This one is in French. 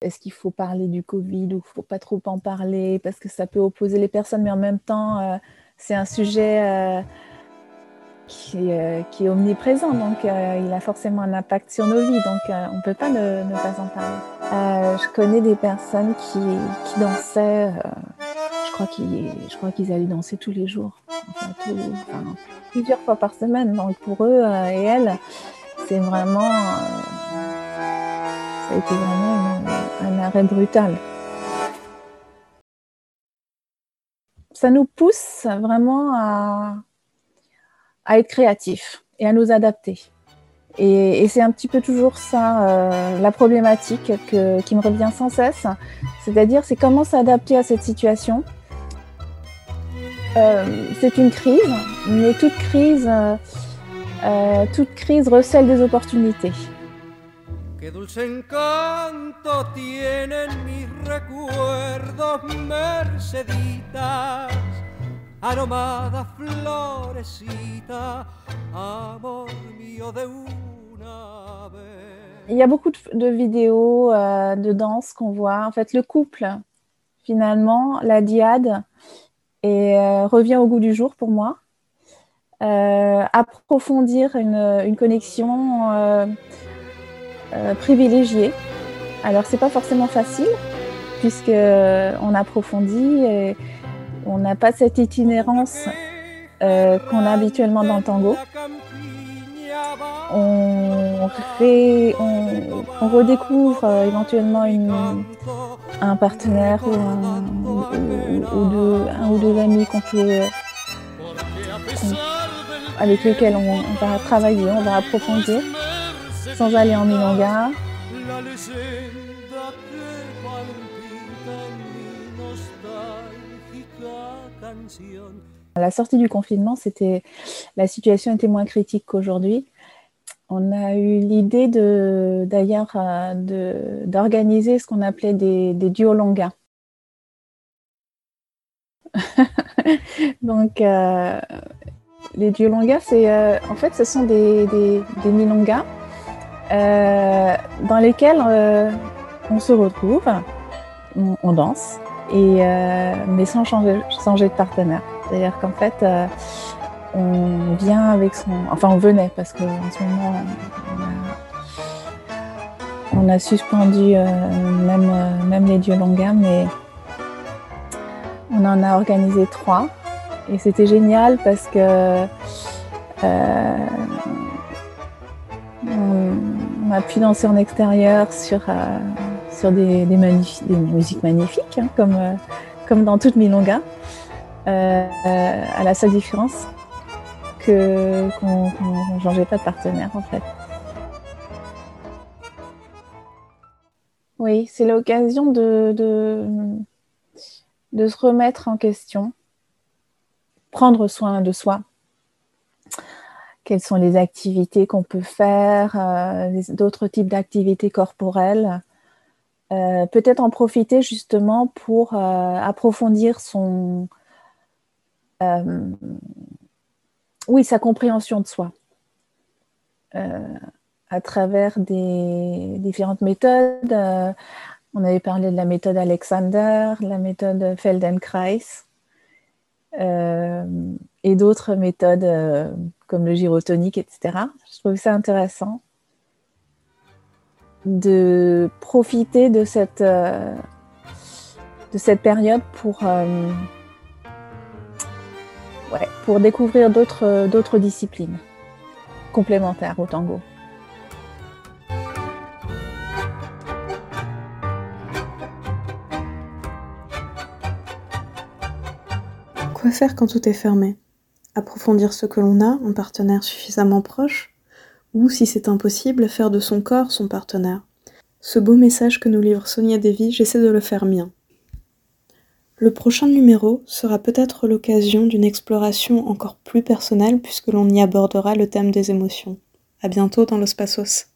Est-ce qu'il faut parler du Covid ou faut pas trop en parler? Parce que ça peut opposer les personnes, mais en même temps, euh, c'est un sujet euh, qui, euh, qui, est omniprésent, donc il a forcément un impact sur nos vies, donc on ne peut pas ne, pas en parler. je connais des personnes qui, dansaient, je crois qu'ils allaient danser tous les jours, plusieurs fois par semaine, donc pour eux et elles, c'est vraiment ça a été vraiment un arrêt brutal. Ça nous pousse vraiment à, à être créatifs et à nous adapter. Et, et c'est un petit peu toujours ça, euh, la problématique que, qui me revient sans cesse. C'est-à-dire, c'est comment s'adapter à cette situation. Euh, c'est une crise, mais toute crise, euh, toute crise recèle des opportunités. Que dulce encanto tienen mis recuerdos, Merceditas, aromada florecita, amor mío de una vez. Il y a beaucoup de, de vidéos euh, de danse qu'on voit. En fait, le couple, finalement, la diade, et, euh, revient au goût du jour pour moi. Euh, approfondir une, connexion euh, euh, privilégié. Alors c'est pas forcément facile puisque on approfondit et on n'a pas cette itinérance qu'on a habituellement dans le tango. On, redécouvre éventuellement une, un partenaire ou, un ou deux amis qu'on peut, avec lesquels on, va travailler, on va approfondir sans aller en milonga. À la sortie du confinement, c'était la situation était moins critique qu'aujourd'hui. On a eu l'idée d'ailleurs euh, d'organiser ce qu'on appelait des, des duolongas. Donc euh, les duolongas, c'est euh, en fait ce sont des, des, milongas euh, dans lesquels euh, on se retrouve, on, danse, et, mais sans changer, de partenaire. C'est-à-dire qu'en fait, on vient avec son... Enfin, on venait, parce qu'en ce moment, on a, suspendu même, même les dieux longas, mais on en a organisé trois. Et c'était génial parce que euh, on, a pu danser en extérieur sur, euh, sur des, des, des, musiques magnifiques, hein, comme, euh, comme dans toutes Milonga, euh, à la seule différence que qu'on qu changeait pas de partenaire en fait. Oui, c'est l'occasion de, de, de se remettre en question, prendre soin de soi, quelles sont les activités qu'on peut faire, euh, d'autres types d'activités corporelles? Euh, Peut-être en profiter justement pour euh, approfondir son, oui, sa compréhension de soi à travers des différentes méthodes. On avait parlé de la méthode Alexander, la méthode Feldenkrais et d'autres méthodes comme le gyrotonique, etc. Je trouve ça intéressant de profiter de cette, euh, de cette période pour, euh, pour découvrir d'autres disciplines complémentaires au tango. Quoi faire quand tout est fermé? Approfondir ce que l'on a, un partenaire suffisamment proche, ou, si c'est impossible, faire de son corps son partenaire? Ce beau message que nous livre Sonia Devi, j'essaie de le faire mien. Le prochain numéro sera peut-être l'occasion d'une exploration encore plus personnelle puisque l'on y abordera le thème des émotions. À bientôt dans l'Ospasos.